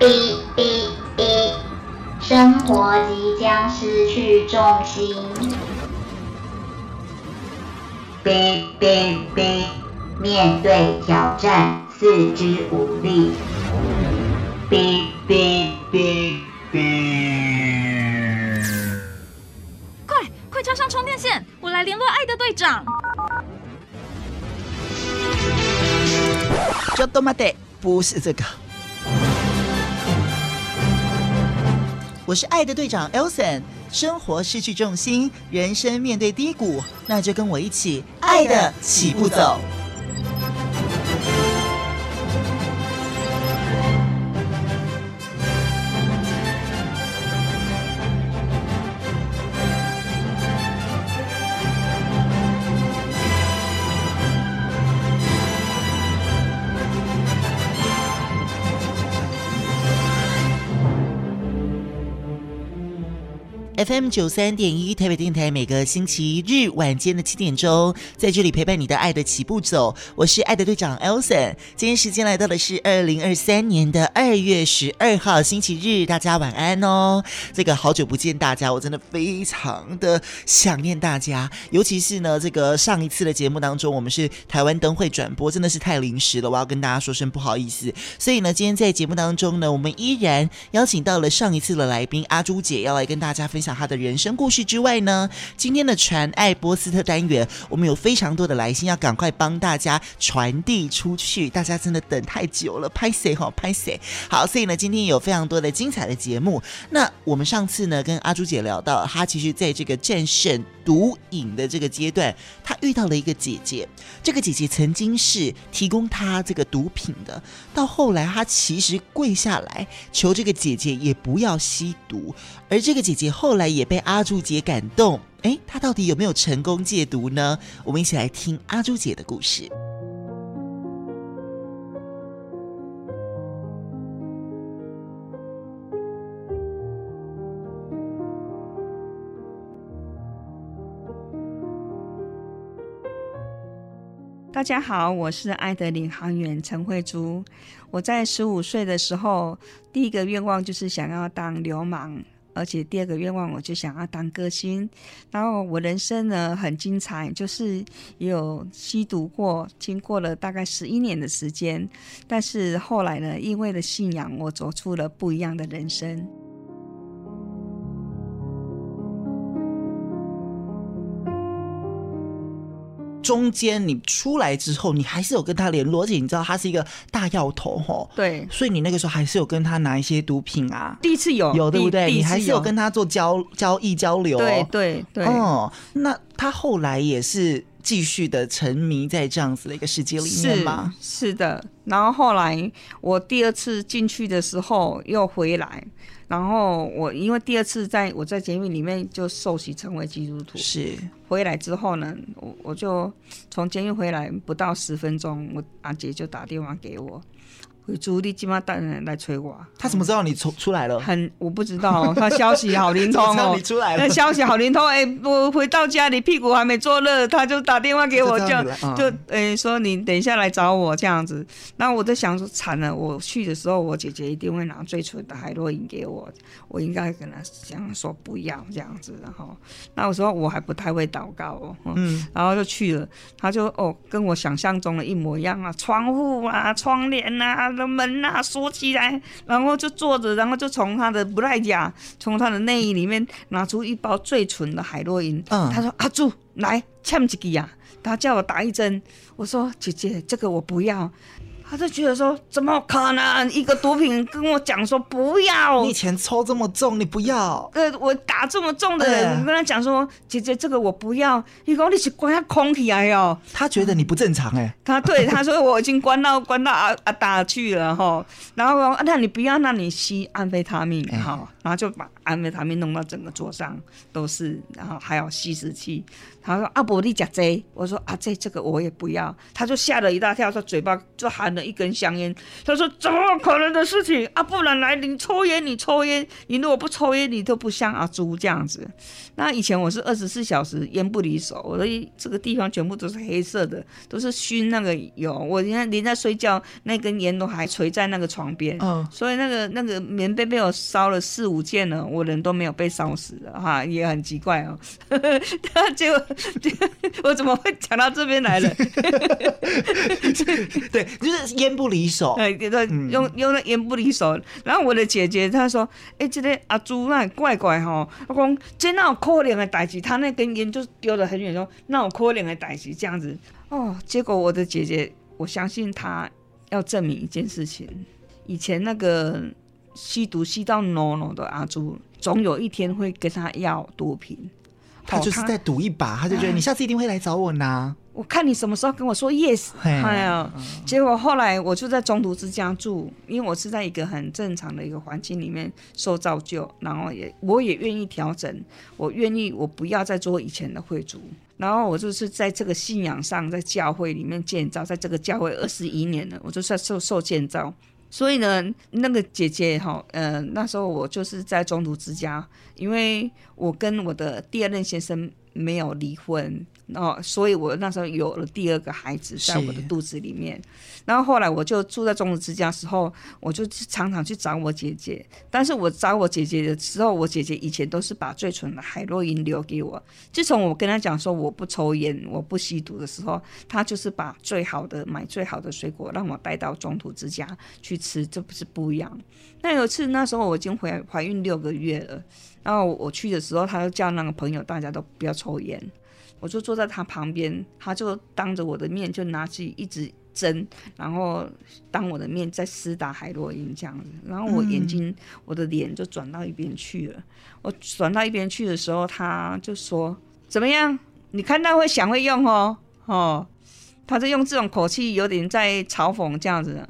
哔哔哔，生活即将失去重心。哔哔哔，面对挑战，四肢无力。哔哔哔哔，快快插上充电线，我来联络爱的队长。就多玛德，不是这个。我是爱的队长 Elson，生活失去重心，人生面对低谷，那就跟我一起爱的起步走。M 九三点一台北电台，每个星期日晚间的七点钟，在这里陪伴你的爱的起步走，我是爱的队长 Elson。今天时间来到的是二零二三年的二月十二号星期日，大家晚安哦。这个好久不见大家，我真的非常的想念大家，尤其是呢，这个上一次的节目当中，我们是台湾灯会转播，真的是太临时了，我要跟大家说声不好意思。所以呢，今天在节目当中呢，我们依然邀请到了上一次的来宾阿朱姐，要来跟大家分享。他的人生故事之外呢，今天的传爱波斯特单元，我们有非常多的来信要赶快帮大家传递出去。大家真的等太久了，拍谁哈拍谁。好，所以呢，今天有非常多的精彩的节目。那我们上次呢，跟阿朱姐聊到，她其实在这个战胜毒瘾的这个阶段，她遇到了一个姐姐。这个姐姐曾经是提供她这个毒品的，到后来她其实跪下来求这个姐姐也不要吸毒。而这个姐姐后来也被阿朱姐感动，诶，她到底有没有成功戒毒呢？我们一起来听阿朱姐的故事。大家好，我是爱的领航员陈慧珠。我在十五岁的时候，第一个愿望就是想要当流氓。而且第二个愿望，我就想要当歌星。然后我人生呢很精彩，就是也有吸毒过，经过了大概十一年的时间。但是后来呢，因为了信仰，我走出了不一样的人生。中间你出来之后，你还是有跟他联络，而且你知道他是一个大药头吼，对，所以你那个时候还是有跟他拿一些毒品啊。第一次有，有对不对？你还是有跟他做交交易交流。对对对。哦，那他后来也是继续的沉迷在这样子的一个世界里面吗？是，是的。然后后来我第二次进去的时候又回来。然后我因为第二次在我在监狱里面就受洗成为基督徒，是回来之后呢，我我就从监狱回来不到十分钟，我阿姐就打电话给我。朱莉今晚带人来催我。他怎么知道你出出来了？很，我不知道，他消息好灵通哦。你出来了，那消息好灵通。哎，我回到家里屁股还没坐热，他就打电话给我，叫就哎说你等一下来找我这样子。那我在想说惨了，我去的时候我姐姐一定会拿最纯的海洛因给我，我应该跟他讲说不要这样子。然后那我说我还不太会祷告哦，嗯，然后就去了，他就哦跟我想象中的一模一样啊，窗户啊，窗帘啊。门啊锁起来，然后就坐着，然后就从他的布莱甲，从他的内衣里面拿出一包最纯的海洛因。嗯，他说：“阿朱，来，签一个呀？”他叫我打一针。我说：“姐姐，这个我不要。”他就觉得说，怎么可能一个毒品跟我讲说不要？你以前抽这么重，你不要？呃，我打这么重的人，我跟他讲说，姐姐这个我不要。你说你是关下空起来哦？他觉得你不正常哎、欸。他对他说我已经关到关到阿阿达去了哈。然后啊，那你不要，那你吸安非他命哈。然后就把安非他命弄到整个桌上都是，然后还有吸食器。他说：“阿伯，你假这？”我说：“啊，这这个我也不要。”他就吓了一大跳，说嘴巴就含了一根香烟。他说：“怎么可能的事情啊？不然来，你抽烟，你抽烟，你如果不抽烟，你都不像阿朱这样子。”那以前我是二十四小时烟不离手，我的这个地方全部都是黑色的，都是熏那个油。我连连在睡觉，那根烟都还垂在那个床边。嗯，所以那个那个棉被被我烧了四五件呢，我人都没有被烧死的哈，也很奇怪哦。他 就。我怎么会讲到这边来了？对，就是烟不离手。对，用用那烟不离手。然后我的姐姐她说：“哎、欸，这个阿朱那怪怪哈。”我讲这那有可怜的代志，他那根烟就丢得很远，说那有可怜的代志这样子。哦，结果我的姐姐，我相信她要证明一件事情：以前那个吸毒吸到 no no 的阿朱，总有一天会跟他要毒品。他就是在赌一把，他就觉得你下次一定会来找我拿。我看你什么时候跟我说 yes。哎呀，结果后来我就在中途之家住，因为我是在一个很正常的一个环境里面受造就，然后也我也愿意调整，我愿意我不要再做以前的会主，然后我就是在这个信仰上，在教会里面建造，在这个教会二十一年了，我就在受受建造。所以呢，那个姐姐哈，呃，那时候我就是在中途之家，因为我跟我的第二任先生没有离婚。哦，所以我那时候有了第二个孩子在我的肚子里面，然后后来我就住在中途之家的时候，我就常常去找我姐姐。但是我找我姐姐的时候，我姐姐以前都是把最纯的海洛因留给我。自从我跟她讲说我不抽烟、我不吸毒的时候，她就是把最好的买最好的水果让我带到中途之家去吃，这不是不一样。那有一次那时候我已经怀怀孕六个月了，然后我去的时候，她就叫那个朋友大家都不要抽烟。我就坐在他旁边，他就当着我的面就拿起一支针，然后当我的面在施打海洛因这样子，然后我眼睛、嗯、我的脸就转到一边去了。我转到一边去的时候，他就说：“怎么样？你看到会想会用哦，哦。”他就用这种口气，有点在嘲讽这样子。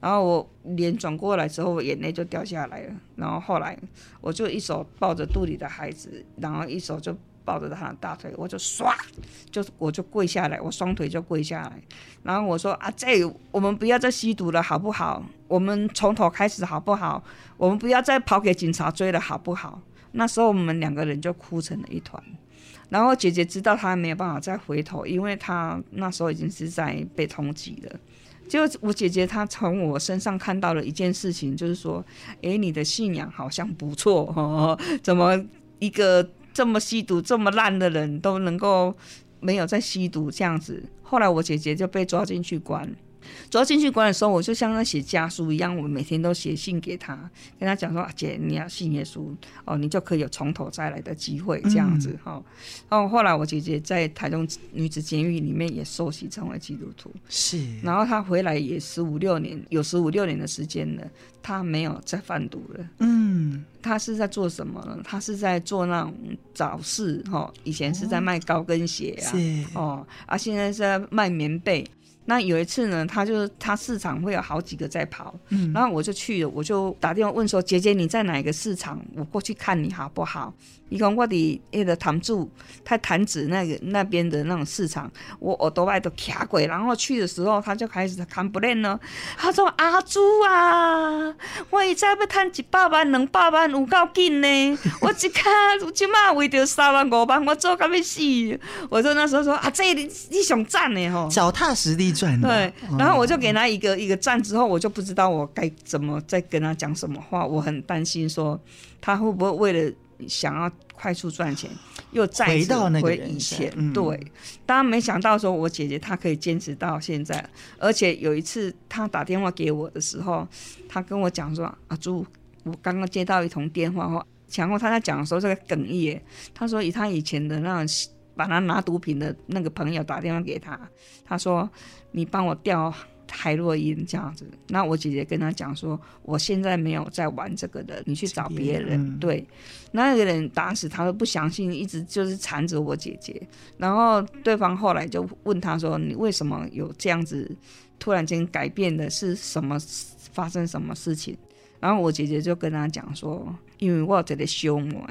然后我脸转过来之后，眼泪就掉下来了。然后后来我就一手抱着肚里的孩子，然后一手就。抱着他的大腿，我就唰，就我就跪下来，我双腿就跪下来，然后我说啊，这我们不要再吸毒了，好不好？我们从头开始，好不好？我们不要再跑给警察追了，好不好？那时候我们两个人就哭成了一团，然后姐姐知道她没有办法再回头，因为她那时候已经是在被通缉了。就我姐姐她从我身上看到了一件事情，就是说，诶，你的信仰好像不错哦，怎么一个。这么吸毒这么烂的人都能够没有再吸毒这样子，后来我姐姐就被抓进去关。抓进去关的时候，我就像在写家书一样，我每天都写信给他，跟他讲说：“啊、姐，你要信耶稣哦，你就可以有从头再来的机会。”这样子哈。然后后来我姐姐在台中女子监狱里面也受洗成为基督徒，是。然后她回来也十五六年，有十五六年的时间了，她没有再贩毒了。嗯，她是在做什么呢？她是在做那种早市哈，以前是在卖高跟鞋啊，是哦，啊，现在是在卖棉被。那有一次呢，他就是他市场会有好几个在跑，嗯，然后我就去了，我就打电话问说：“姐姐你在哪个市场？我过去看你好不好？”伊讲我伫迄个潭子，他潭子那个那边的那种市场，我耳朵外都卡鬼，然后去的时候他就开始看不认了。他说：“阿朱啊，我一再要赚一百万、两百万有够紧呢，我一卡我即马为着三万五万，我做到要死。”我说那时候说：“啊，这你你想赚呢吼，脚踏实地赚。”对，然后我就给他一个一个赞之后，我就不知道我该怎么再跟他讲什么话，我很担心说他会不会为了。想要快速赚钱，又再回到那个以前，嗯、对。当然没想到说，我姐姐她可以坚持到现在，而且有一次她打电话给我的时候，她跟我讲说：“阿朱，我刚刚接到一通电话，后然后她在讲的时候，这个哽咽。她说以她以前的那种把他拿毒品的那个朋友打电话给他，他说你帮我调。”海洛因这样子，那我姐姐跟他讲说，我现在没有在玩这个的，你去找别人。嗯、对，那个人打死他都不相信，一直就是缠着我姐姐。然后对方后来就问他说：“你为什么有这样子突然间改变的？是什么发生什么事情？”然后我姐姐就跟他讲说，因为我在这修魔。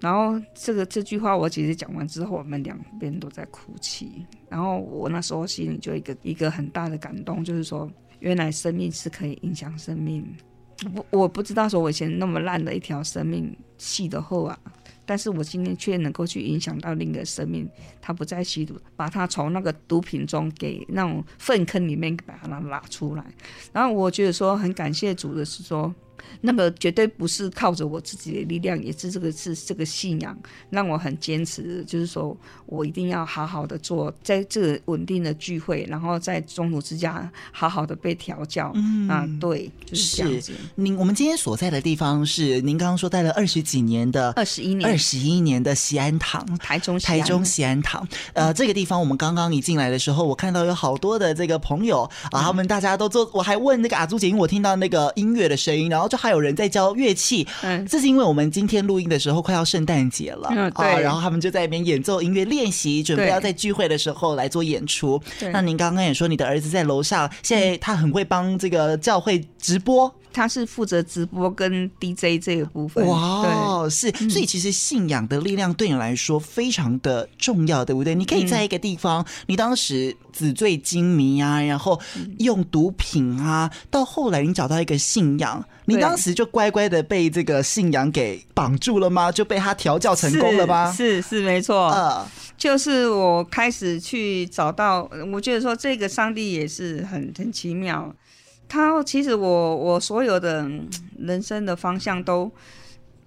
然后这个这句话我其实讲完之后，我们两边都在哭泣。然后我那时候心里就一个一个很大的感动，就是说，原来生命是可以影响生命。我我不知道说我以前那么烂的一条生命吸的后啊。但是我今天却能够去影响到另一个生命，他不再吸毒，把他从那个毒品中给那种粪坑里面把他拉出来。然后我觉得说很感谢主的是说。那么绝对不是靠着我自己的力量，也是这个是这个信仰让我很坚持，就是说我一定要好好的做，在这个稳定的聚会，然后在中途之家好好的被调教。嗯啊，对，就是这样子。您我们今天所在的地方是您刚刚说待了二十几年的二十一年，二十一年的西安堂，台中台中西安堂。呃，这个地方我们刚刚一进来的时候，我看到有好多的这个朋友啊，他们大家都坐，我还问那个阿朱姐，因为我听到那个音乐的声音，然后就还有人在教乐器，嗯，这是因为我们今天录音的时候快要圣诞节了，嗯，对，然后他们就在那边演奏音乐练习，准备要在聚会的时候来做演出。那您刚刚也说你的儿子在楼上，现在他很会帮这个教会直播。他是负责直播跟 DJ 这个部分。哇，是，所以其实信仰的力量对你来说非常的重要，对不对？你可以在一个地方，你当时纸醉金迷啊，然后用毒品啊，到后来你找到一个信仰，你当时就乖乖的被这个信仰给绑住了吗？就被他调教成功了吗？是是，是没错，呃，就是我开始去找到，我觉得说这个上帝也是很很奇妙。他其实我我所有的人生的方向都，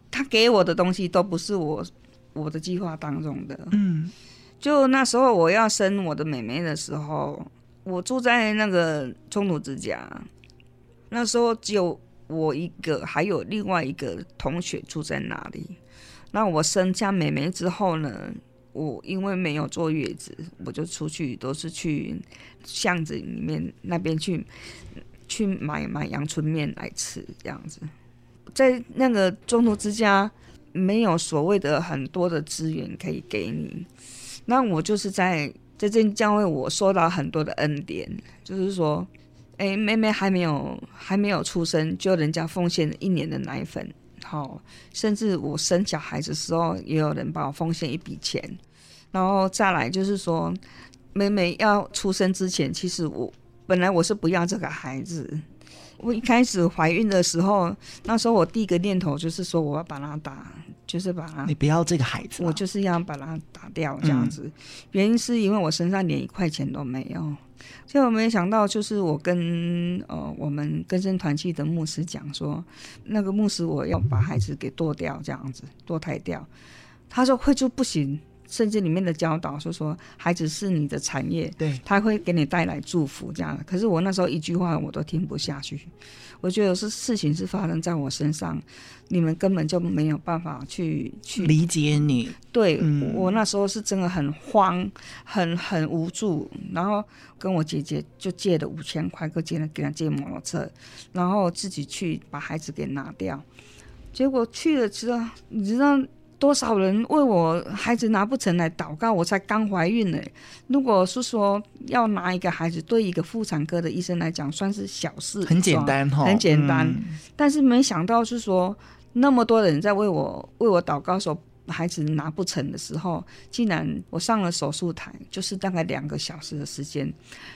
他给我的东西都不是我我的计划当中的。嗯，就那时候我要生我的妹妹的时候，我住在那个中途之家，那时候只有我一个，还有另外一个同学住在那里。那我生下妹妹之后呢，我因为没有坐月子，我就出去都是去巷子里面那边去。去买买阳春面来吃，这样子，在那个中途之家没有所谓的很多的资源可以给你，那我就是在在这教会，我受到很多的恩典，就是说，哎、妹妹还没有还没有出生，就人家奉献一年的奶粉，好，甚至我生小孩子的时候，也有人帮我奉献一笔钱，然后再来就是说，妹妹要出生之前，其实我。本来我是不要这个孩子，我一开始怀孕的时候，那时候我第一个念头就是说我要把他打，就是把他。你不要这个孩子，我就是要把他打掉这样子。嗯、原因是因为我身上连一块钱都没有，结果没想到就是我跟呃我们跟生团契的牧师讲说，那个牧师我要把孩子给剁掉这样子，堕胎掉，他说会就不行。圣经里面的教导是说，孩子是你的产业，对，他会给你带来祝福这样。可是我那时候一句话我都听不下去，我觉得是事情是发生在我身上，你们根本就没有办法去去理解你。对、嗯、我那时候是真的很慌，很很无助，然后跟我姐姐就借了五千块，给借了给她借摩托车，然后自己去把孩子给拿掉。结果去了之后，你知道。多少人为我孩子拿不成来祷告？我才刚怀孕呢。如果是说要拿一个孩子，对一个妇产科的医生来讲，算是小事，很简单哈，很简单。嗯、但是没想到是说，那么多人在为我为我祷告说。孩子拿不成的时候，竟然我上了手术台，就是大概两个小时的时间，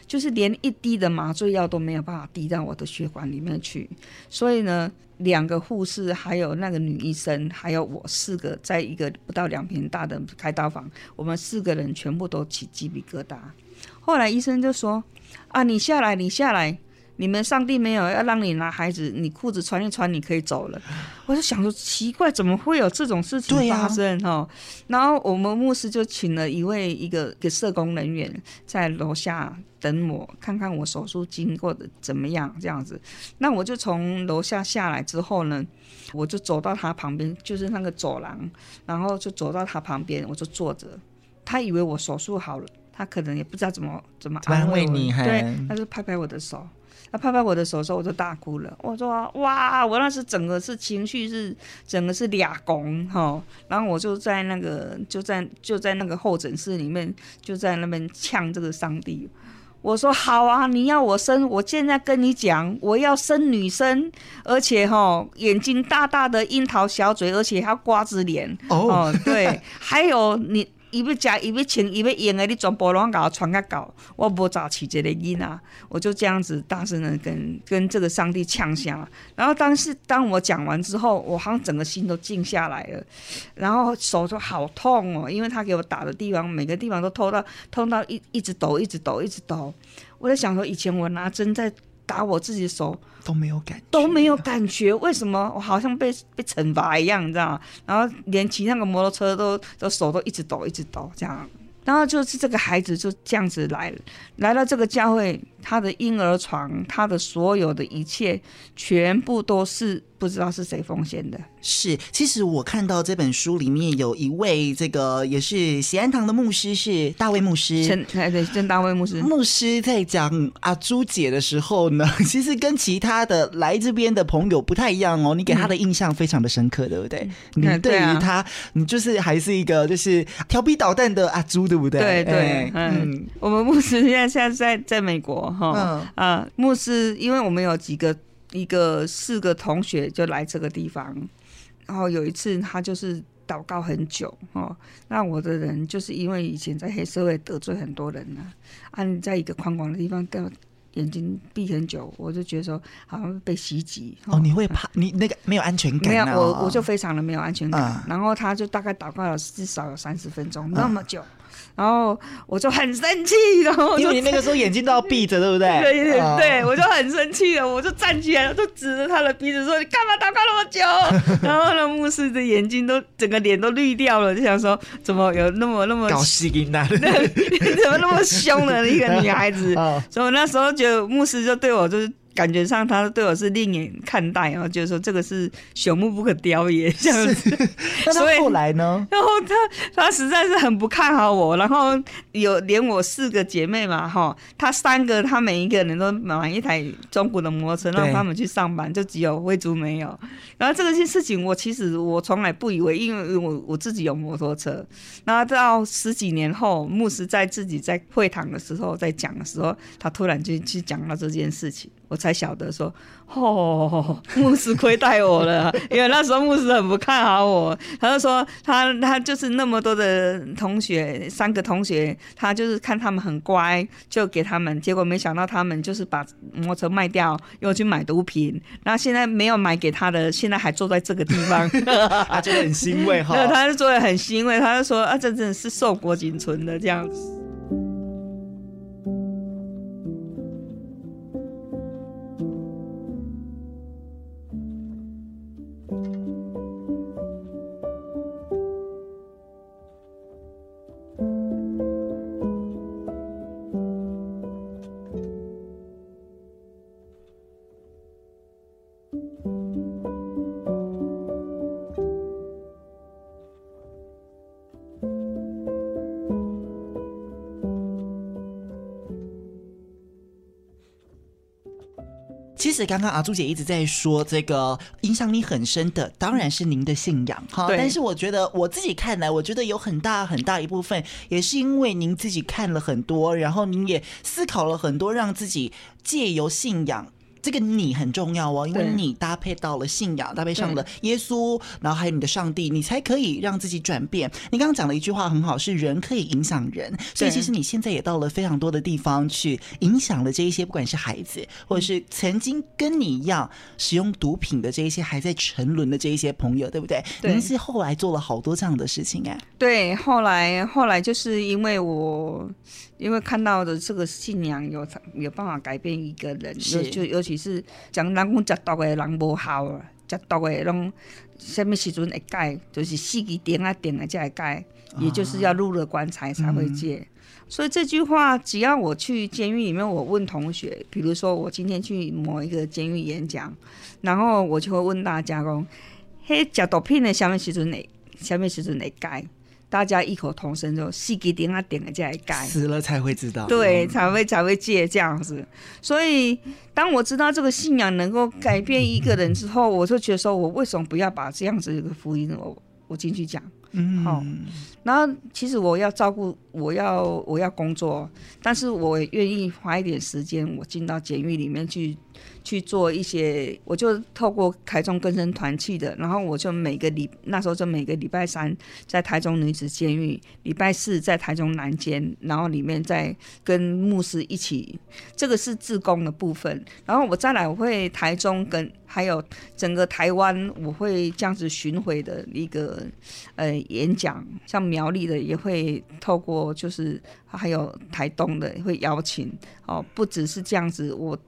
就是连一滴的麻醉药都没有办法滴到我的血管里面去。所以呢，两个护士，还有那个女医生，还有我四个，在一个不到两平大的开刀房，我们四个人全部都起鸡皮疙瘩。后来医生就说：“啊，你下来，你下来。”你们上帝没有要让你拿孩子，你裤子穿一穿，你可以走了。我就想说奇怪，怎么会有这种事情发生？哈、啊，然后我们牧师就请了一位一个给社工人员在楼下等我，看看我手术经过的怎么样这样子。那我就从楼下下来之后呢，我就走到他旁边，就是那个走廊，然后就走到他旁边，我就坐着。他以为我手术好了，他可能也不知道怎么怎么安慰你，对，他就拍拍我的手。他拍拍我的手的时候，我就大哭了。我说：“哇，我那时整个是情绪是整个是俩拱哈。”然后我就在那个就在就在那个候诊室里面，就在那边呛这个上帝。我说好啊，你要我生，我现在跟你讲，我要生女生，而且哈眼睛大大的樱桃小嘴，而且还要瓜子脸。Oh. 哦，对，还有你。伊要食，伊要穿，伊要用的，你全部拢甲我传个稿，我无咋起这个音啊，我就这样子大声的跟跟这个上帝呛声。然后当时当我讲完之后，我好像整个心都静下来了，然后手就好痛哦，因为他给我打的地方每个地方都痛到痛到一一直抖，一直抖，一直抖。我在想说，以前我拿针在。打我自己的手都没有感觉，都没有感觉，为什么我好像被被惩罚一样，你知道吗？然后连骑那个摩托车都都手都一直抖，一直抖这样。然后就是这个孩子就这样子来了，来到这个教会，他的婴儿床，他的所有的一切，全部都是不知道是谁奉献的。是，其实我看到这本书里面有一位这个也是喜安堂的牧师，是大卫牧师。陈哎对，陈大卫牧师。牧师在讲阿朱姐的时候呢，其实跟其他的来这边的朋友不太一样哦。你给他的印象非常的深刻，对不对？嗯、你对于他，你就是还是一个就是调皮捣蛋的阿朱，对不对？对对，嗯，嗯我们牧师现在现在在在美国哈，嗯啊，牧师，因为我们有几个一个四个同学就来这个地方。然后有一次，他就是祷告很久哦。那我的人就是因为以前在黑社会得罪很多人呢，啊，你在一个宽广的地方，跟眼睛闭很久，我就觉得说好像被袭击哦，哦。你会怕？你那个没有安全感？没有，我我就非常的没有安全感。嗯、然后他就大概祷告了至少有三十分钟，那么久。嗯然后我就很生气，然后因为你那个时候眼睛都要闭着，对不对？对对对，我就很生气了，我就站起来，我就指着他的鼻子说：“你干嘛祷告那么久？” 然后呢，牧师的眼睛都整个脸都绿掉了，就想说：“怎么有那么那么搞事情的？怎么那么凶的一个女孩子？”所以我那时候觉得牧师就对我就是。感觉上他对我是另眼看待，然后就是说这个是朽木不可雕也这样子。所以后来呢？然后他他实在是很不看好我，然后有连我四个姐妹嘛，哈，他三个他每一个人都买一台中古的摩托车让他们去上班，就只有慧珠没有。然后这个件事情我其实我从来不以为，因为我我自己有摩托车。然后到十几年后，牧师在自己在会堂的时候在讲的时候，他突然就去讲到这件事情。我才晓得说，哦，牧师亏待我了，因为那时候牧师很不看好我。他就说他他就是那么多的同学，三个同学，他就是看他们很乖，就给他们。结果没想到他们就是把摩托车卖掉，又去买毒品。然后现在没有买给他的，现在还坐在这个地方，他 觉得很欣慰哈。对，他就坐得很欣慰，他就说啊，这真的是硕果仅存的这样子。实刚刚阿朱姐一直在说，这个影响你很深的，当然是您的信仰哈。但是我觉得我自己看来，我觉得有很大很大一部分，也是因为您自己看了很多，然后您也思考了很多，让自己借由信仰。这个你很重要哦，因为你搭配到了信仰，搭配上了耶稣，然后还有你的上帝，你才可以让自己转变。你刚刚讲了一句话很好，是人可以影响人，所以其实你现在也到了非常多的地方去影响了这一些，不管是孩子，或者是曾经跟你一样使用毒品的这一些还在沉沦的这一些朋友，对不对？对。您是后来做了好多这样的事情哎。对，后来后来就是因为我。因为看到的这个信仰有有办法改变一个人，尤就尤其是讲人讲食毒的人无好啊，食毒的拢什么时阵会改，就是死期点啊点了才会改，也就是要入了棺材才会戒。嗯、所以这句话，只要我去监狱里面，我问同学，比如说我今天去某一个监狱演讲，然后我就会问大家讲，嘿，食毒品的什么时阵会，什么时阵会改？大家异口同声说：“死给点啊点了再来改，死了才会知道，对，才会才会戒这样子。所以，当我知道这个信仰能够改变一个人之后，我就觉得说，我为什么不要把这样子一个福音我我进去讲？嗯，好。然后其实我要照顾，我要我要工作，但是我愿意花一点时间，我进到监狱里面去。去做一些，我就透过台中更生团去的，然后我就每个礼那时候就每个礼拜三在台中女子监狱，礼拜四在台中男监，然后里面再跟牧师一起，这个是自工的部分。然后我再来我会台中跟还有整个台湾，我会这样子巡回的一个呃演讲，像苗栗的也会透过，就是还有台东的会邀请哦，不只是这样子我。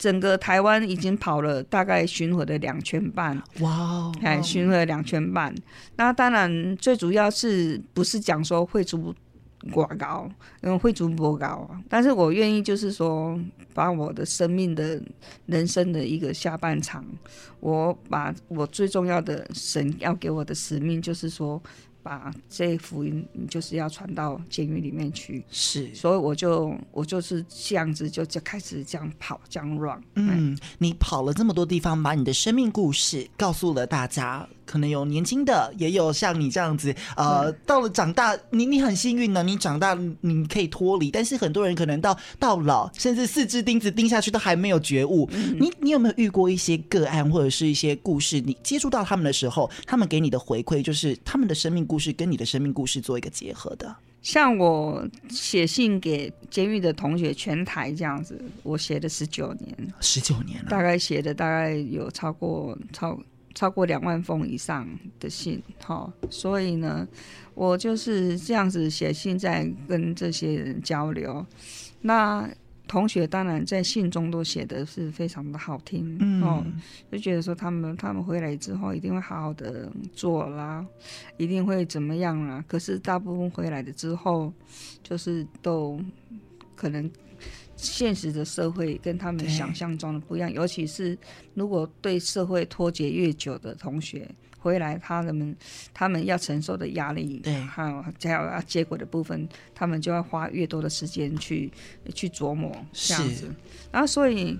整个台湾已经跑了大概巡回的两圈半，哇哎，巡回两圈半。那当然最主要是不是讲说会出广告，因为会出广告，但是我愿意就是说把我的生命的人生的一个下半场，我把我最重要的神要给我的使命就是说。把这福音，你就是要传到监狱里面去，是，所以我就我就是这样子，就就开始这样跑，这样 run。嗯，你跑了这么多地方，把你的生命故事告诉了大家。可能有年轻的，也有像你这样子，呃，到了长大，你你很幸运呢，你长大你可以脱离，但是很多人可能到到老，甚至四只钉子钉下去都还没有觉悟。嗯、你你有没有遇过一些个案或者是一些故事？你接触到他们的时候，他们给你的回馈就是他们的生命故事跟你的生命故事做一个结合的。像我写信给监狱的同学，全台这样子，我写了十九年，十九年了，大概写的大概有超过超。超过两万封以上的信，哈，所以呢，我就是这样子写信，在跟这些人交流。那同学当然在信中都写的是非常的好听，嗯、哦，就觉得说他们他们回来之后一定会好好的做啦，一定会怎么样啦。可是大部分回来的之后，就是都可能。现实的社会跟他们想象中的不一样，尤其是如果对社会脱节越久的同学回来，他们他们要承受的压力，对，还有还有要接轨的部分，他们就要花越多的时间去去琢磨这样子，是然后所以。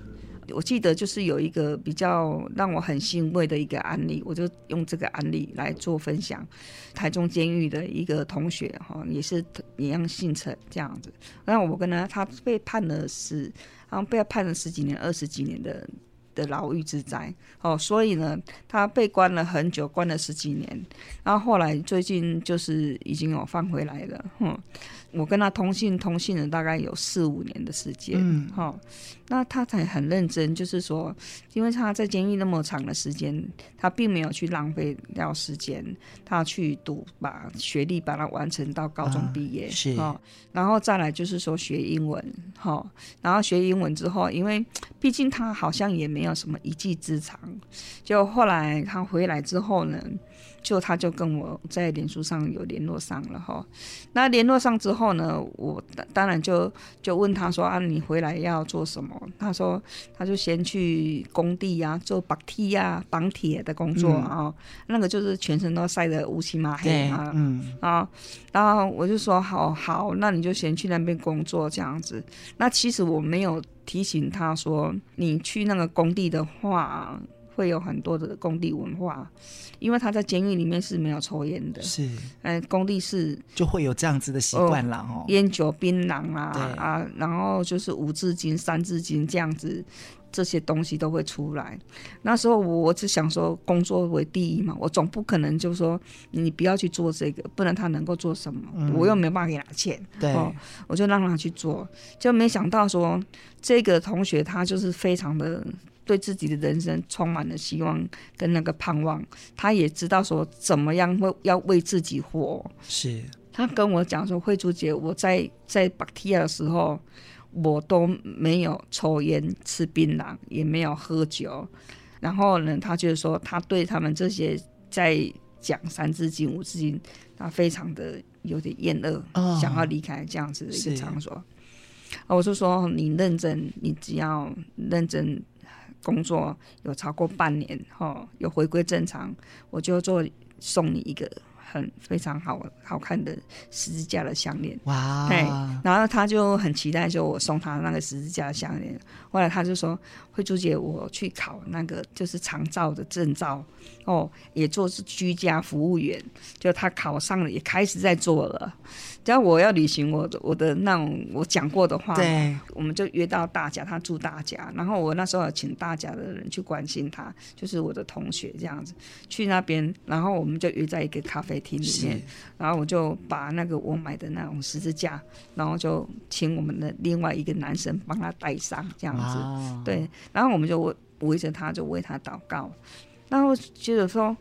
我记得就是有一个比较让我很欣慰的一个案例，我就用这个案例来做分享。台中监狱的一个同学哈，也是一样姓陈这样子。然后我跟他，他被判了十，然后被判了十几年、二十几年的的牢狱之灾。哦，所以呢，他被关了很久，关了十几年。然后后来最近就是已经有放回来了，哼。我跟他通信，通信了大概有四五年的时间，嗯，好，那他才很认真，就是说，因为他在监狱那么长的时间，他并没有去浪费掉时间，他去读，把学历把它完成到高中毕业，啊、是，然后再来就是说学英文，哦，然后学英文之后，因为毕竟他好像也没有什么一技之长，就后来他回来之后呢。就他就跟我在脸书上有联络上了哈，那联络上之后呢，我当然就就问他说啊，你回来要做什么？他说他就先去工地呀、啊，做绑梯呀、绑铁的工作啊，嗯、那个就是全身都晒得乌漆嘛黑啊，嗯啊，然后我就说好好，那你就先去那边工作这样子。那其实我没有提醒他说，你去那个工地的话。会有很多的工地文化，因为他在监狱里面是没有抽烟的，是，哎，工地是就会有这样子的习惯了哦，烟酒槟榔啊啊，然后就是五字经、三字经这样子，这些东西都会出来。那时候我只想说工作为第一嘛，我总不可能就说你不要去做这个，不然他能够做什么？嗯、我又没有办法给他钱，对、哦，我就让他去做，就没想到说这个同学他就是非常的。对自己的人生充满了希望跟那个盼望，他也知道说怎么样会要为自己活。是他跟我讲说，慧珠姐，我在在巴提亚的时候，我都没有抽烟、吃槟榔，也没有喝酒。然后呢，他就是说，他对他们这些在讲三字经、五字经，他非常的有点厌恶，哦、想要离开这样子的一个场所。是我就说，你认真，你只要认真。工作有超过半年，哈，有回归正常，我就做送你一个很非常好好看的十字架的项链。哇！对，然后他就很期待，就我送他那个十字架的项链。后来他就说：“慧珠姐，我去考那个就是长照的证照哦，也做是居家服务员。”就他考上了，也开始在做了。只要我要履行我的我的那种我讲过的话，对，我们就约到大家，他住大家，然后我那时候请大家的人去关心他，就是我的同学这样子去那边，然后我们就约在一个咖啡厅里面，然后我就把那个我买的那种十字架，然后就请我们的另外一个男生帮他戴上这样子，对，然后我们就围围着他就为他祷告，然后觉得说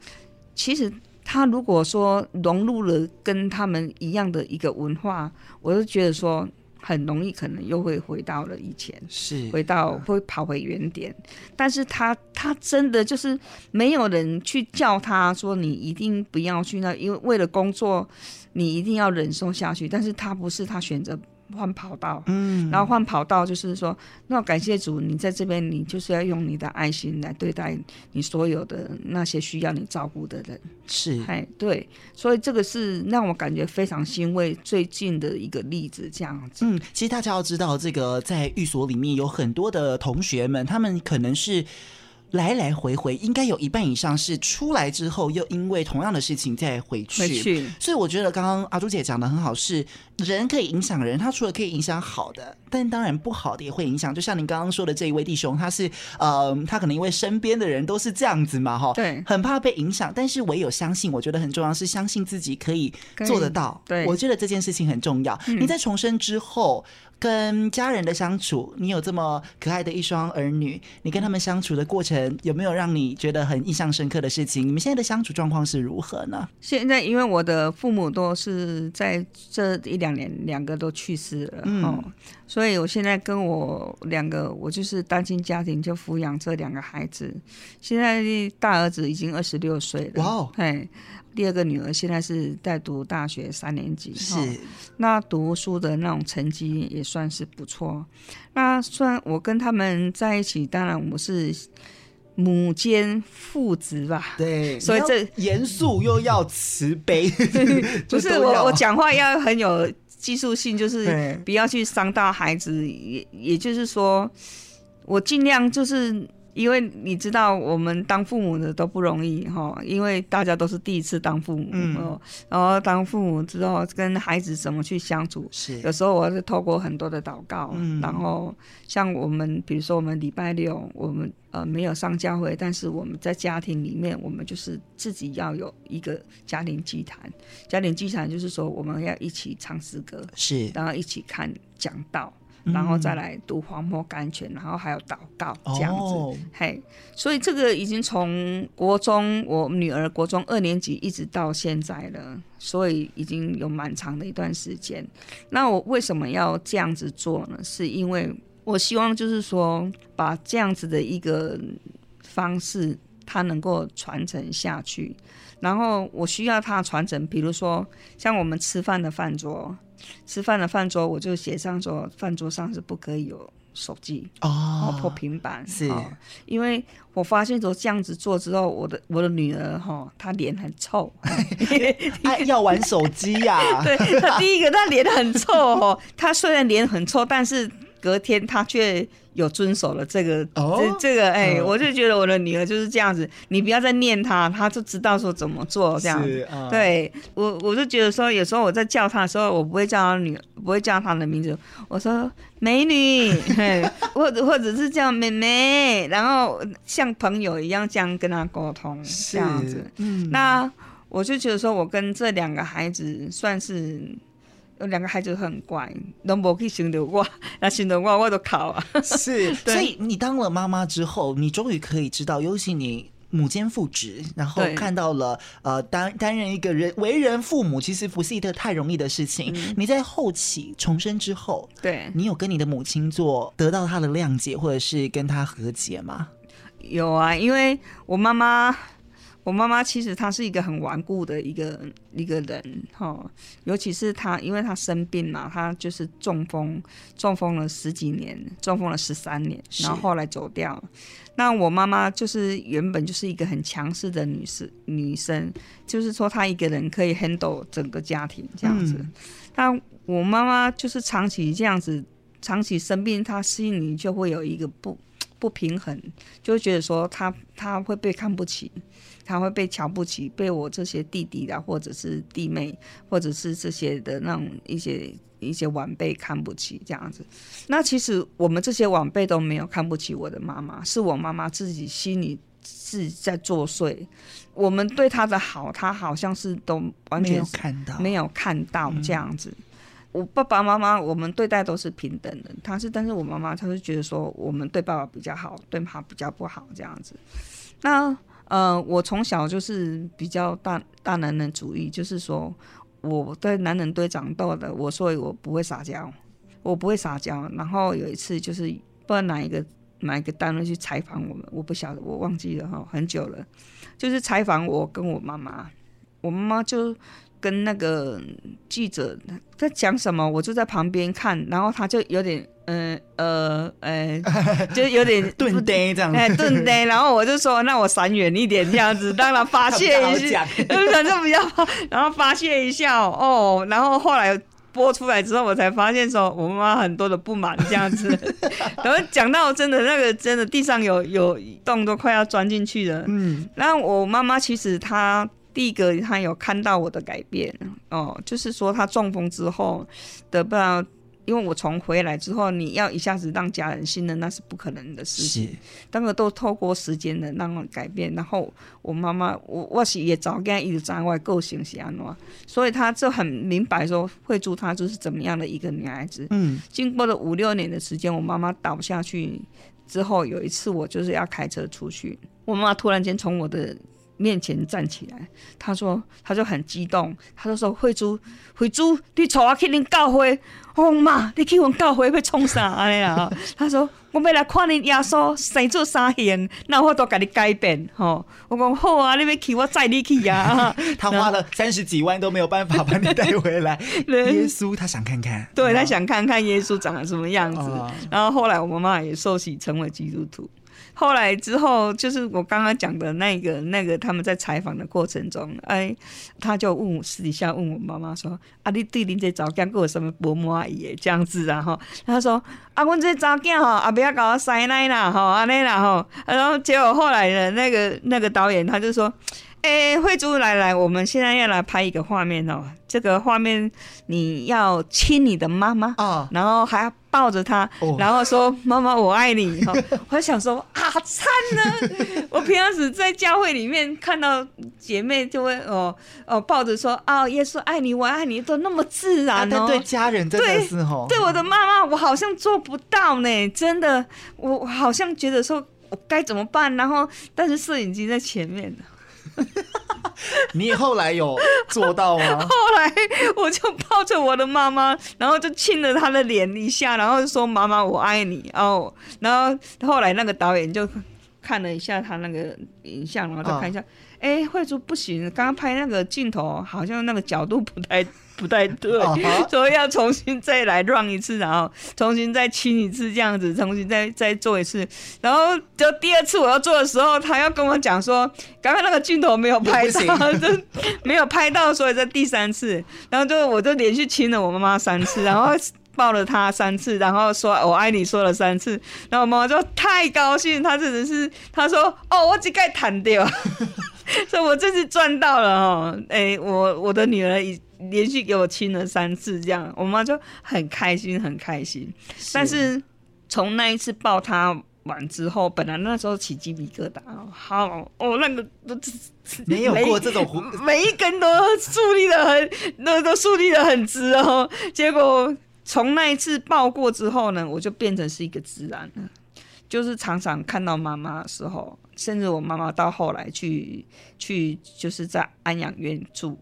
其实。他如果说融入了跟他们一样的一个文化，我就觉得说很容易，可能又会回到了以前，是回到会跑回原点。但是他他真的就是没有人去叫他说你一定不要去那，因为为了工作你一定要忍受下去。但是他不是，他选择。换跑道，嗯，然后换跑道就是说，那感谢主，你在这边，你就是要用你的爱心来对待你所有的那些需要你照顾的人，是，哎，对，所以这个是让我感觉非常欣慰，最近的一个例子，这样子。嗯，其实大家要知道，这个在寓所里面有很多的同学们，他们可能是。来来回回，应该有一半以上是出来之后又因为同样的事情再回去。回去。所以我觉得刚刚阿朱姐讲的很好，是人可以影响人，他除了可以影响好的，但当然不好的也会影响。就像您刚刚说的这一位弟兄，他是呃，他可能因为身边的人都是这样子嘛，哈，对，很怕被影响。但是唯有相信，我觉得很重要是相信自己可以做得到。对，我觉得这件事情很重要。嗯、你在重生之后。跟家人的相处，你有这么可爱的一双儿女，你跟他们相处的过程有没有让你觉得很印象深刻的事情？你们现在的相处状况是如何呢？现在因为我的父母都是在这一两年两个都去世了，嗯、哦，所以我现在跟我两个，我就是单亲家庭，就抚养这两个孩子。现在大儿子已经二十六岁了，哇哦，嘿。第二个女儿现在是在读大学三年级，是那读书的那种成绩也算是不错。那算我跟他们在一起，当然我是母兼父职吧。对，所以这严肃又要慈悲，不是我我讲话要很有技术性，就是不要去伤到孩子。也也就是说，我尽量就是。因为你知道，我们当父母的都不容易哈，因为大家都是第一次当父母，嗯，然后当父母之后跟孩子怎么去相处，是。有时候我是透过很多的祷告，嗯，然后像我们，比如说我们礼拜六我们呃没有上教会，但是我们在家庭里面，我们就是自己要有一个家庭祭坛，家庭祭坛就是说我们要一起唱诗歌，是，然后一起看讲道。然后再来读黄末甘泉，然后还有祷告这样子，哦、嘿，所以这个已经从国中，我女儿国中二年级一直到现在了，所以已经有蛮长的一段时间。那我为什么要这样子做呢？是因为我希望就是说，把这样子的一个方式，它能够传承下去。然后我需要它传承，比如说像我们吃饭的饭桌。吃饭的饭桌，我就写上说，饭桌上是不可以有手机哦，或平板是、哦，因为我发现说这样子做之后，我的我的女儿哈、哦，她脸很臭，她要玩手机呀、啊。对，她第一个她脸很臭哦，她虽然脸很臭，但是隔天他却。有遵守了这个，这、哦、这个，哎、欸，嗯、我就觉得我的女儿就是这样子，你不要再念她，她就知道说怎么做这样子。嗯、对我，我就觉得说，有时候我在叫她的时候，我不会叫她女，不会叫她的名字，我说美女，或者或者是叫妹妹，然后像朋友一样这样跟她沟通，这样子。嗯，那我就觉得说，我跟这两个孩子算是。有两个孩子很乖，都无去想到我，那想到我我都考啊。是，所以你当了妈妈之后，你终于可以知道，尤其你母兼父职，然后看到了呃，担担任一个人为人父母，其实不是一个太容易的事情。嗯、你在后期重生之后，对你有跟你的母亲做得到她的谅解，或者是跟她和解吗？有啊，因为我妈妈。我妈妈其实她是一个很顽固的一个一个人哈，尤其是她，因为她生病嘛，她就是中风，中风了十几年，中风了十三年，然后后来走掉。那我妈妈就是原本就是一个很强势的女士女生，就是说她一个人可以 handle 整个家庭这样子。那、嗯、我妈妈就是长期这样子，长期生病，她心里就会有一个不不平衡，就会觉得说她她会被看不起。他会被瞧不起，被我这些弟弟啊，或者是弟妹，或者是这些的那种一些一些晚辈看不起这样子。那其实我们这些晚辈都没有看不起我的妈妈，是我妈妈自己心里自己在作祟。我们对她的好，她好像是都完全没有看到，没有看到这样子。嗯、我爸爸妈妈，我们对待都是平等的。他是，但是我妈妈，她是觉得说我们对爸爸比较好，对她比较不好这样子。那。呃，我从小就是比较大大男人主义，就是说我在男人堆长大的，我所以我不会撒娇，我不会撒娇。然后有一次就是不知道哪一个哪一个单位去采访我们，我不晓得，我忘记了哈，很久了，就是采访我跟我妈妈，我妈妈就。跟那个记者在讲什么，我就在旁边看，然后他就有点，嗯呃呃，呃 就有点顿呆这样子，哎顿呆，然后我就说，那我闪远一点这样子，当然发泄一下，就比较好，然后发泄一下哦，然后后来播出来之后，我才发现说我妈妈很多的不满这样子，然后讲到真的那个真的地上有有洞都快要钻进去了，嗯，然后我妈妈其实她。第一个，他有看到我的改变哦，就是说他中风之后得不到，因为我从回来之后，你要一下子让家人信任，那是不可能的事情。当个都透过时间的让我改变，然后我妈妈，我我是也早跟一直在外个性是安怎，所以她就很明白说，慧珠她就是怎么样的一个女孩子。嗯，经过了五六年的时间，我妈妈倒下去之后，有一次我就是要开车出去，我妈妈突然间从我的。面前站起来，他说，他就很激动，他就说：“慧珠，慧珠，你带我去恁教会，哦妈，你去阮教会要创啥安尼啊？”他说：“我要来看恁耶稣生做啥样，那我都给你改变。”吼，我讲好啊，你要去，我载你去啊。他花了三十几万都没有办法把你带回来。耶稣他想看看，对，他想看看耶稣长得什么样子。哦、然后后来我妈妈也受洗成为基督徒。后来之后，就是我刚刚讲的那个那个，他们在采访的过程中，哎，他就问我私底下问我妈妈说：“啊，你对恁这早间过什么不满意？这样子啊？”哈，他说：“啊，我这早间哈，啊不要搞塞奶啦，哈，安尼啦，哈。”然后结果后来的那个那个导演他就说。哎、欸，慧珠，来来，我们现在要来拍一个画面哦。这个画面你要亲你的妈妈啊，然后还要抱着她，哦、然后说“妈妈，我爱你”。哈，我还想说啊，惨呢！我平常时在教会里面看到姐妹就会哦哦抱着说啊，耶稣爱你，我爱你，都那么自然哦。但对家人真的是哦，对我的妈妈，我好像做不到呢。真的，我好像觉得说我该怎么办？然后，但是摄影机在前面。你后来有做到吗？后来我就抱着我的妈妈，然后就亲了她的脸一下，然后就说：“妈妈，我爱你。”哦，然后后来那个导演就看了一下他那个影像，然后再看一下，哎、哦，慧珠不行，刚刚拍那个镜头好像那个角度不太。不太对，所以要重新再来 run 一次，然后重新再亲一次，这样子，重新再再做一次，然后就第二次我要做的时候，他要跟我讲说，刚刚那个镜头没有拍到，就 没有拍到，所以在第三次，然后就我就连续亲了我妈妈三次，然后抱了她三次，然后说我爱你说了三次，然后我妈妈就太高兴，她真的是，她说哦，我这该弹掉，所以我这次赚到了哦，哎，我我的女儿已。连续给我亲了三次，这样我妈就很开心，很开心。是，但是从那一次抱他完之后，本来那时候起鸡皮疙瘩，好哦，那个都 没有过这种每，每一根都竖立的很，那都竖立的很直哦。结果从那一次抱过之后呢，我就变成是一个自然了，就是常常看到妈妈的时候，甚至我妈妈到后来去去就是在安养院住。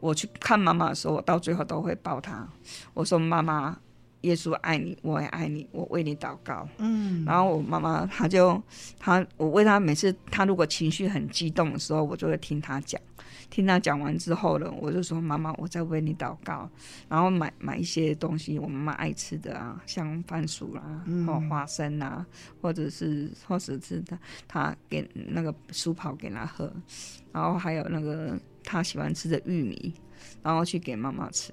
我去看妈妈的时候，我到最后都会抱她。我说：“妈妈，耶稣爱你，我也爱你，我为你祷告。嗯，然后我妈妈她就她我为她每次她如果情绪很激动的时候，我就会听她讲。听她讲完之后呢，我就说：“妈妈，我在为你祷告。”然后买买一些东西，我妈妈爱吃的啊，像番薯啦、啊，或、嗯、花生啊，或者是或者是她她给那个书跑给她喝，然后还有那个他喜欢吃的玉米，然后去给妈妈吃。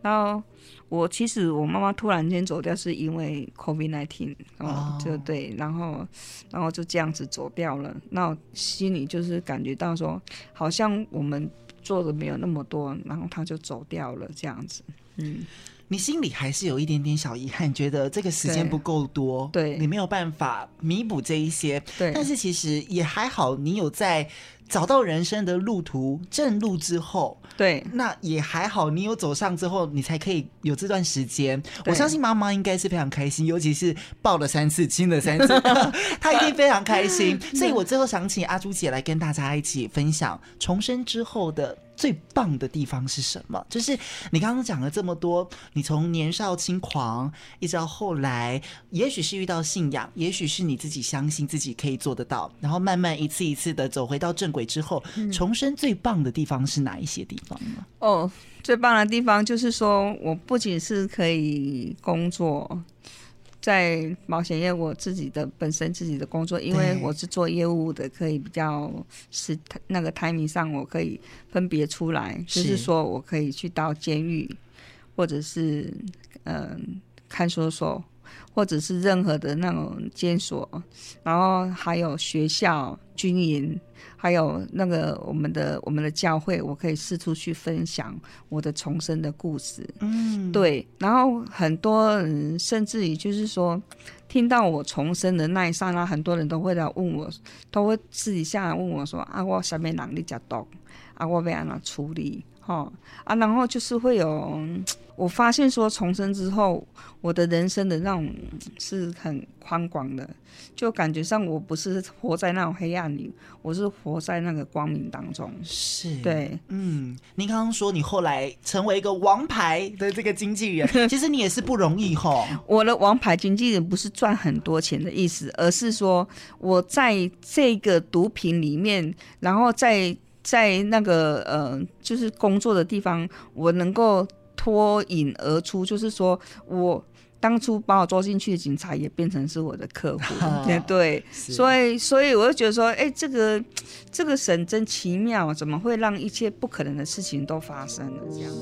然后我其实我妈妈突然间走掉，是因为 COVID nineteen，哦，就对，然后然后就这样子走掉了。那我心里就是感觉到说，好像我们做的没有那么多，然后他就走掉了这样子。嗯，你心里还是有一点点小遗憾，觉得这个时间不够多，对，你没有办法弥补这一些。对，但是其实也还好，你有在。找到人生的路途正路之后，对，那也还好。你有走上之后，你才可以有这段时间。我相信妈妈应该是非常开心，尤其是抱了三次，亲了三次，她一定非常开心。所以我最后想请阿朱姐来跟大家一起分享重生之后的。最棒的地方是什么？就是你刚刚讲了这么多，你从年少轻狂一直到后来，也许是遇到信仰，也许是你自己相信自己可以做得到，然后慢慢一次一次的走回到正轨之后，重生最棒的地方是哪一些地方呢？哦，最棒的地方就是说我不仅是可以工作。在保险业，我自己的本身自己的工作，因为我是做业务的，可以比较是那个 timing 上，我可以分别出来，是就是说我可以去到监狱，或者是嗯、呃、看守所。或者是任何的那种监所，然后还有学校、军营，还有那个我们的我们的教会，我可以四处去分享我的重生的故事。嗯，对。然后很多人甚至于就是说，听到我重生的那一刹那，很多人都会来问我，都会私底下来问我说：“啊，我下面哪里较多？啊，我要怎样处理？”哈啊，然后就是会有。我发现说重生之后，我的人生的那种是很宽广的，就感觉上我不是活在那种黑暗里，我是活在那个光明当中。是，对，嗯，您刚刚说你后来成为一个王牌的这个经纪人，其实你也是不容易哈。我的王牌经纪人不是赚很多钱的意思，而是说我在这个毒品里面，然后在在那个呃，就是工作的地方，我能够。脱颖而出，就是说我当初把我抓进去的警察也变成是我的客户，对对，所以所以我就觉得说，哎、欸，这个这个神真奇妙，怎么会让一切不可能的事情都发生了这样？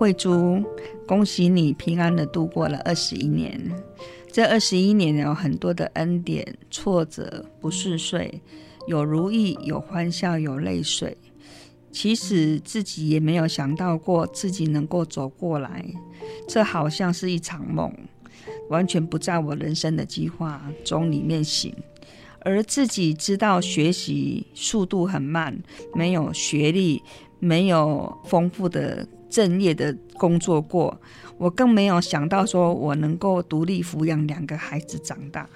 慧珠，恭喜你平安的度过了二十一年。这二十一年有很多的恩典、挫折、不顺遂，有如意，有欢笑，有泪水。其实自己也没有想到过自己能够走过来，这好像是一场梦，完全不在我人生的计划中里面行。而自己知道学习速度很慢，没有学历，没有丰富的。正业的工作过，我更没有想到说我能够独立抚养两个孩子长大。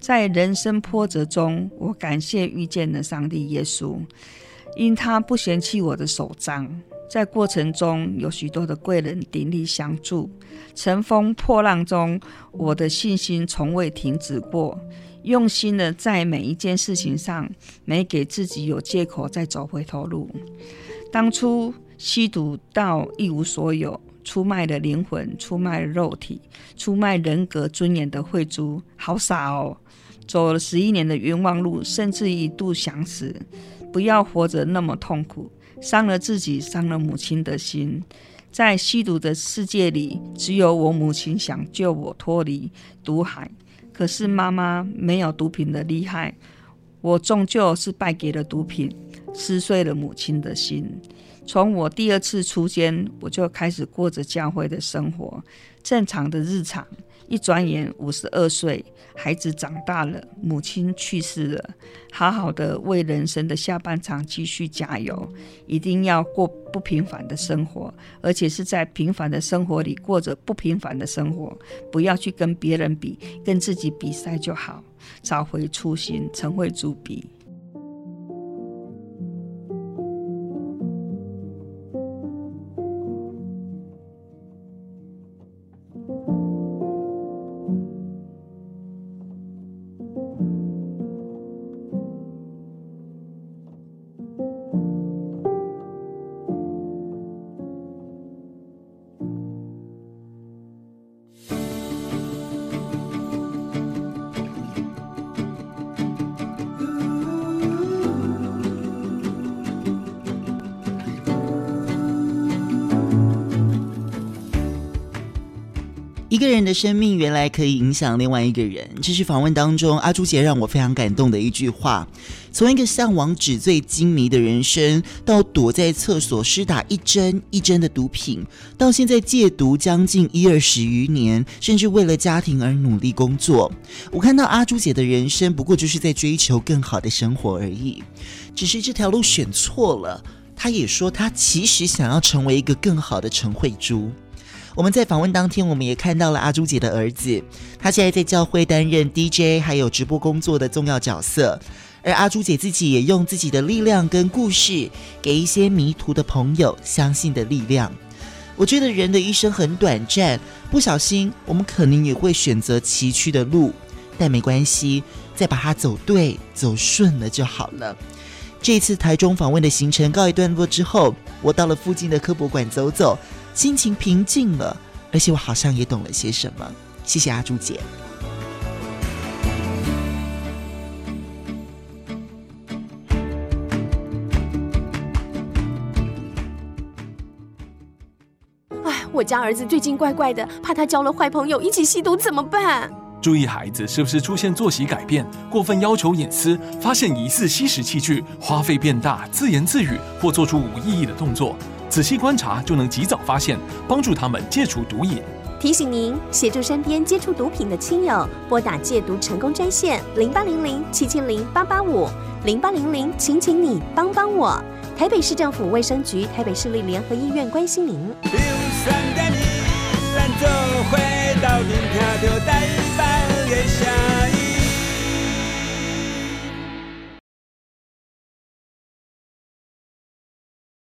在人生波折中，我感谢遇见了上帝耶稣，因他不嫌弃我的手脏。在过程中有许多的贵人鼎力相助，乘风破浪中，我的信心从未停止过。用心的在每一件事情上，没给自己有借口再走回头路。当初。吸毒到一无所有，出卖了灵魂，出卖了肉体，出卖人格尊严的慧珠，好傻哦！走了十一年的冤枉路，甚至一度想死，不要活着那么痛苦，伤了自己，伤了母亲的心。在吸毒的世界里，只有我母亲想救我脱离毒海。可是妈妈没有毒品的厉害，我终究是败给了毒品，撕碎了母亲的心。从我第二次出监，我就开始过着教会的生活，正常的日常。一转眼五十二岁，孩子长大了，母亲去世了，好好的为人生的下半场继续加油，一定要过不平凡的生活，而且是在平凡的生活里过着不平凡的生活，不要去跟别人比，跟自己比赛就好，找回初心，成为主笔。的生命原来可以影响另外一个人，这是访问当中阿朱姐让我非常感动的一句话。从一个向往纸醉金迷的人生，到躲在厕所施打一针一针的毒品，到现在戒毒将近一二十余年，甚至为了家庭而努力工作。我看到阿朱姐的人生，不过就是在追求更好的生活而已，只是这条路选错了。她也说，她其实想要成为一个更好的陈慧珠。我们在访问当天，我们也看到了阿朱姐的儿子，他现在在教会担任 DJ 还有直播工作的重要角色，而阿朱姐自己也用自己的力量跟故事，给一些迷途的朋友相信的力量。我觉得人的一生很短暂，不小心我们可能也会选择崎岖的路，但没关系，再把它走对、走顺了就好了。这次台中访问的行程告一段落之后，我到了附近的科博馆走走。心情平静了，而且我好像也懂了些什么。谢谢阿朱姐。哎，我家儿子最近怪怪的，怕他交了坏朋友一起吸毒怎么办？注意孩子是不是出现作息改变、过分要求隐私、发现疑似吸食器具、花费变大、自言自语或做出无意义的动作。仔细观察就能及早发现，帮助他们戒除毒瘾。提醒您，协助身边接触毒品的亲友，拨打戒毒成功专线零八零零七七零八八五零八零零，请请你帮帮我。台北市政府卫生局、台北市立联合医院关心您。三点一，咱就回到明天就台北的。